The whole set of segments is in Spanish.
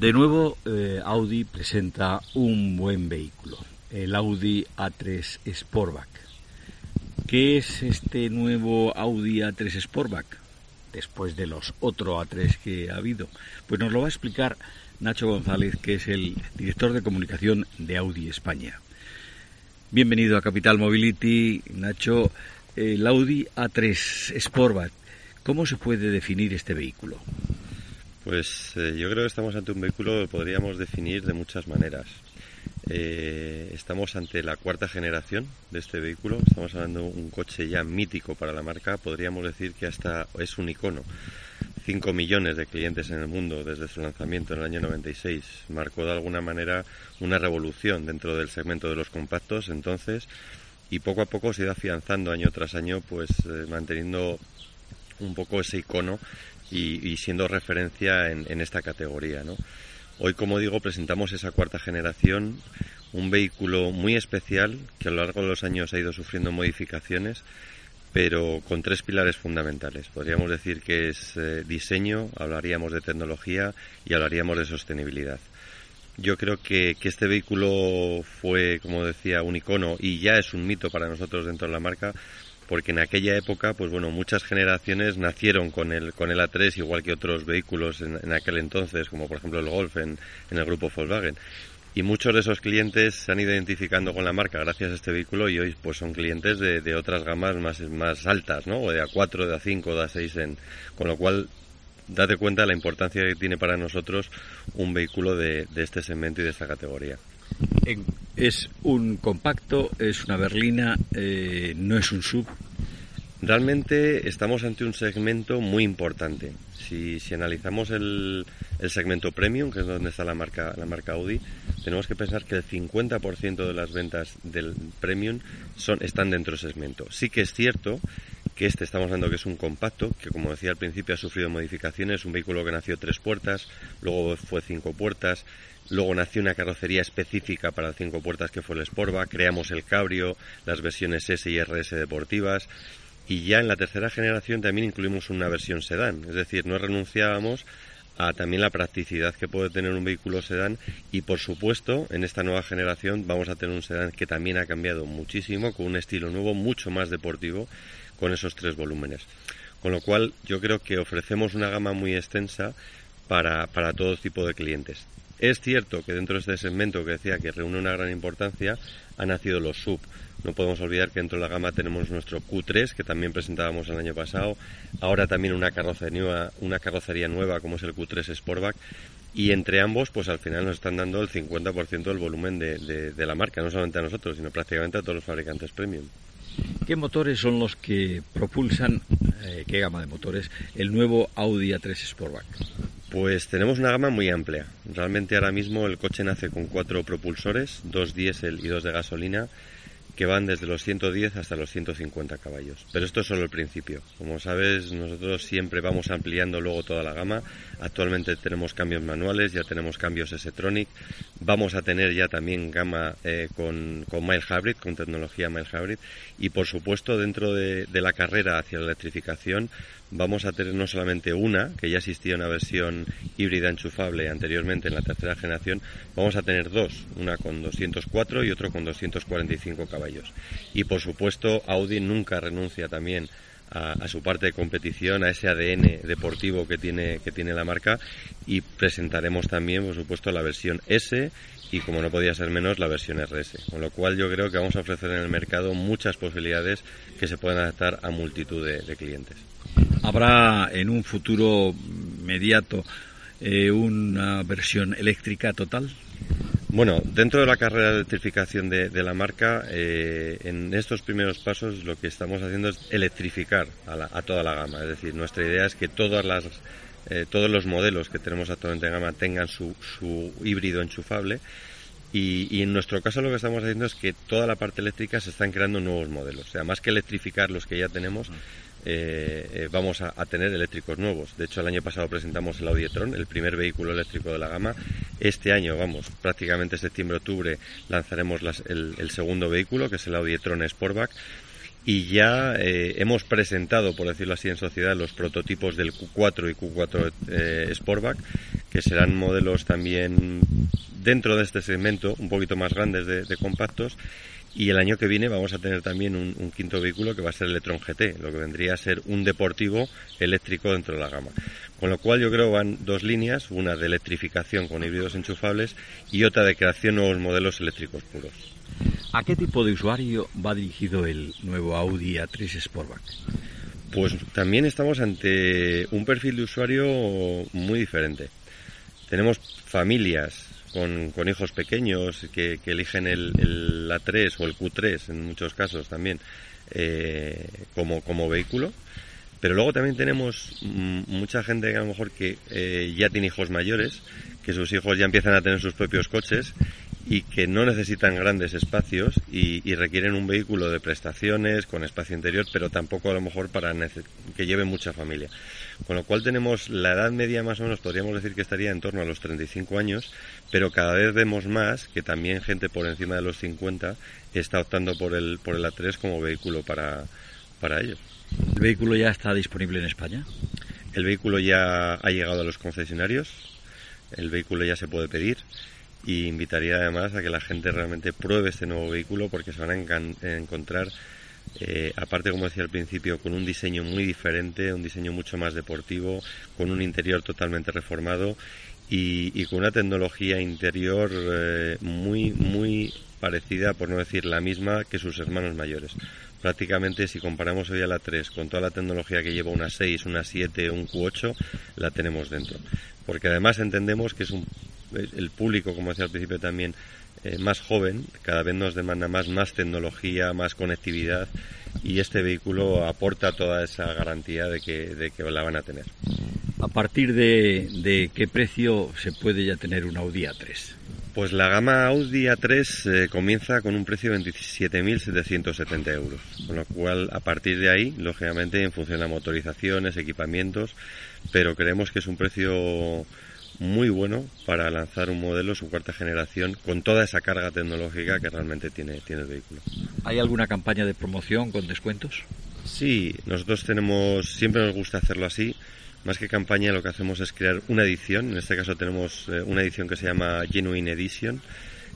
De nuevo, eh, Audi presenta un buen vehículo, el Audi A3 Sportback. ¿Qué es este nuevo Audi A3 Sportback? Después de los otro A3 que ha habido. Pues nos lo va a explicar Nacho González, que es el director de comunicación de Audi España. Bienvenido a Capital Mobility, Nacho. El Audi A3 Sportback, ¿cómo se puede definir este vehículo? Pues eh, yo creo que estamos ante un vehículo que podríamos definir de muchas maneras. Eh, estamos ante la cuarta generación de este vehículo, estamos hablando de un coche ya mítico para la marca, podríamos decir que hasta es un icono. 5 millones de clientes en el mundo desde su lanzamiento en el año 96 marcó de alguna manera una revolución dentro del segmento de los compactos entonces y poco a poco se ha ido afianzando año tras año pues eh, manteniendo un poco ese icono y, siendo referencia en, esta categoría. Hoy, como digo, presentamos esa cuarta generación, un vehículo muy especial que a lo largo de los años ha ido sufriendo modificaciones, pero con tres pilares fundamentales. Podríamos decir que es eh, diseño, hablaríamos de tecnología y hablaríamos de sostenibilidad. Yo creo que, este vehículo fue, como decía, un icono y ya es un mito para nosotros dentro de la marca porque en aquella época, pues bueno, muchas generaciones nacieron con el, con el A3, igual que otros vehículos en, aquel entonces, como por ejemplo el Golf en, el grupo Volkswagen. Y muchos de esos clientes se han ido identificando con la marca gracias a este vehículo y hoy pues son clientes de, otras gamas más, más altas, ¿no? O de A4, de A5, de A6, en, con lo cual date cuenta de la importancia que tiene para nosotros un vehículo de, de este segmento y de esta categoría. Es un compacto, es una berlina, eh, no es un sub. Realmente estamos ante un segmento muy importante. Si, analizamos el, segmento premium, que es donde está la marca, la marca Audi, tenemos que pensar que el 50% de las ventas del premium son, están dentro del segmento. Sí que es cierto que este estamos hablando que es un compacto, que como decía al principio ha sufrido modificaciones, un vehículo que nació tres puertas, luego fue cinco puertas, luego nació una carrocería específica para cinco puertas que fue el Sportback, creamos el Cabrio, las versiones S y RS deportivas, y ya en la tercera generación también incluimos una versión sedán, es decir, no renunciábamos a también la practicidad que puede tener un vehículo sedán y por supuesto en esta nueva generación vamos a tener un sedán que también ha cambiado muchísimo con un estilo nuevo mucho más deportivo con esos tres volúmenes. Con lo cual yo creo que ofrecemos una gama muy extensa para, para todo tipo de clientes. Es cierto que dentro de este segmento que decía que reúne una gran importancia, han nacido los sub. No podemos olvidar que dentro de la gama tenemos nuestro Q3, que también presentábamos el año pasado. Ahora también una carrocería nueva, una carrocería nueva como es el Q3 Sportback. Y entre ambos, pues al final nos están dando el 50% del volumen de, de la marca, no solamente a nosotros, sino prácticamente a todos los fabricantes premium. ¿Qué motores son los que propulsan, eh, qué gama de motores, el nuevo Audi A3 Sportback? Pues tenemos una gama muy amplia. Realmente ahora mismo el coche nace con cuatro propulsores, dos diésel y dos de gasolina, que van desde los 110 hasta los 150 caballos. Pero esto es solo el principio. Como sabes, nosotros siempre vamos ampliando luego toda la gama. Actualmente tenemos cambios manuales, ya tenemos cambios S-Tronic. Vamos a tener ya también gama eh, con, con Mile Hybrid, con tecnología Mile Hybrid. Y por supuesto, dentro de, de la carrera hacia la electrificación, vamos a tener no solamente una, que ya existía una versión híbrida enchufable anteriormente en la tercera generación, vamos a tener dos, una con 204 y otro con 245 caballos. Y por supuesto, Audi nunca renuncia también a, su parte de competición, a ese ADN deportivo que tiene, que tiene la marca y presentaremos también, por supuesto, la versión S y, como no podía ser menos, la versión RS. Con lo cual yo creo que vamos a ofrecer en el mercado muchas posibilidades que se pueden adaptar a multitud de clientes. ¿Habrá en un futuro inmediato eh, una versión eléctrica total? Bueno, dentro de la carrera de electrificación de, la marca, eh, en estos primeros pasos lo que estamos haciendo es electrificar a, toda la gama. Es decir, nuestra idea es que todas las, eh, todos los modelos que tenemos actualmente en gama tengan su, su híbrido enchufable. Y, y, en nuestro caso lo que estamos haciendo es que toda la parte eléctrica se están creando nuevos modelos. O sea, más que electrificar los que ya tenemos, eh, eh, vamos a, tener eléctricos nuevos. De hecho, el año pasado presentamos el Audi e-tron, el primer vehículo eléctrico de la gama. Este año, vamos, prácticamente septiembre-octubre lanzaremos el, segundo vehículo, que es el Audi e-tron Sportback. y ya eh, hemos presentado, por decirlo así, en sociedad los prototipos del Q4 y Q4 eh, Sportback, que serán modelos también dentro de este segmento, un poquito más grandes de, compactos. Y el año que viene vamos a tener también un, quinto vehículo que va a ser el Electron GT, lo que vendría a ser un deportivo eléctrico dentro de la gama. Con lo cual yo creo que van dos líneas, una de electrificación con híbridos enchufables y otra de creación de nuevos modelos eléctricos puros. ¿A qué tipo de usuario va dirigido el nuevo Audi A3 Sportback? Pues también estamos ante un perfil de usuario muy diferente. Tenemos familias con, hijos pequeños que, eligen el, A3 o el Q3 en muchos casos también eh, como, como vehículo. Pero luego también tenemos mm, mucha gente que a lo mejor que eh, ya tiene hijos mayores, que sus hijos ya empiezan a tener sus propios coches y que no necesitan grandes espacios y, requieren un vehículo de prestaciones con espacio interior, pero tampoco a lo mejor para que lleve mucha familia. Con lo cual tenemos la edad media más o menos, podríamos decir que estaría en torno a los 35 años, pero cada vez vemos más que también gente por encima de los 50 está optando por el, por el A3 como vehículo para, para ello. ¿El vehículo ya está disponible en España? El vehículo ya ha llegado a los concesionarios, el vehículo ya se puede pedir y invitaría además a que la gente realmente pruebe este nuevo vehículo porque se van a encontrar eh, aparte como decía al principio con un diseño muy diferente un diseño mucho más deportivo con un interior totalmente reformado y, con una tecnología interior eh, muy muy parecida por no decir la misma que sus hermanos mayores prácticamente si comparamos hoy a la 3 con toda la tecnología que lleva una 6, una 7, un Q8, la tenemos dentro. Porque además entendemos que es un el público, como decía al principio también, eh, más joven, cada vez nos demanda más, más tecnología, más conectividad y este vehículo aporta toda esa garantía de que, de que la van a tener. ¿A partir de, de qué precio se puede ya tener un Audi A3? Pues la gama Audi A3 eh, comienza con un precio de 27.770 euros, con lo cual a partir de ahí, lógicamente, en función de motorizaciones, equipamientos, pero creemos que es un precio muy bueno para lanzar un modelo, su cuarta generación, con toda esa carga tecnológica que realmente tiene, tiene el vehículo. ¿Hay alguna campaña de promoción con descuentos? Sí, nosotros tenemos, siempre nos gusta hacerlo así. Más que campaña, lo que hacemos es crear una edición. En este caso tenemos eh, una edición que se llama Genuine Edition.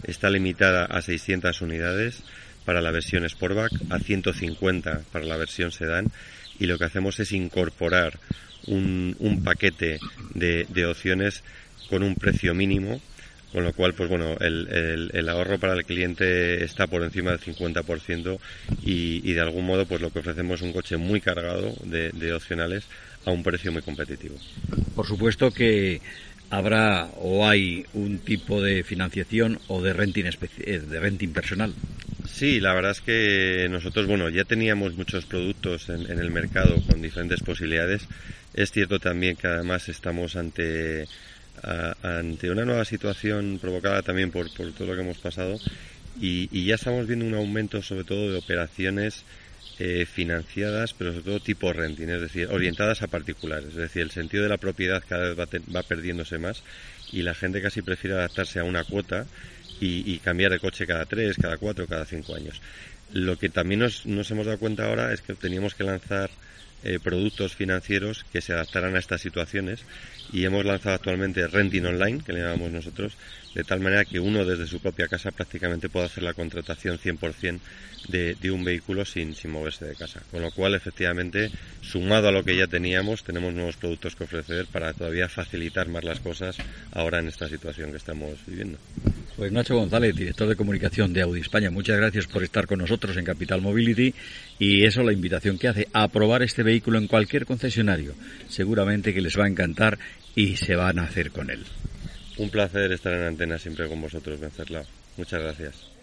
Está limitada a 600 unidades para la versión Sportback, a 150 para la versión Sedan. Y lo que hacemos es incorporar un, un paquete de, de, opciones con un precio mínimo, con lo cual, pues bueno, el, el, ahorro para el cliente está por encima del 50% y, y, de algún modo, pues lo que ofrecemos es un coche muy cargado de, de opcionales a un precio muy competitivo. Por supuesto que habrá o hay un tipo de financiación o de renting, eh, de renting personal. Sí, la verdad es que nosotros, bueno, ya teníamos muchos productos en, el mercado con diferentes posibilidades es cierto también que además estamos ante, ante una nueva situación provocada también por, por todo lo que hemos pasado y, ya estamos viendo un aumento sobre todo de operaciones eh, financiadas, pero sobre todo tipo renting, es decir, orientadas a particulares. Es decir, el sentido de la propiedad cada vez va, va perdiéndose más y la gente casi prefiere adaptarse a una cuota y, y, cambiar de coche cada tres, cada cuatro, cada cinco años. Lo que también nos, nos hemos dado cuenta ahora es que teníamos que lanzar eh, productos financieros que se adaptaran a estas situaciones y hemos lanzado actualmente Renting Online, que le llamamos nosotros, de tal manera que uno desde su propia casa prácticamente puede hacer la contratación 100% de, de un vehículo sin, sin moverse de casa. Con lo cual, efectivamente, sumado a lo que ya teníamos, tenemos nuevos productos que ofrecer para todavía facilitar más las cosas ahora en esta situación que estamos viviendo. Pues Nacho González, director de comunicación de Audi España, muchas gracias por estar con nosotros en Capital Mobility y eso la invitación que hace a probar este vehículo en cualquier concesionario. Seguramente que les va a encantar y se van a hacer con él. Un placer estar en antena siempre con vosotros, Vencerlao. Muchas gracias.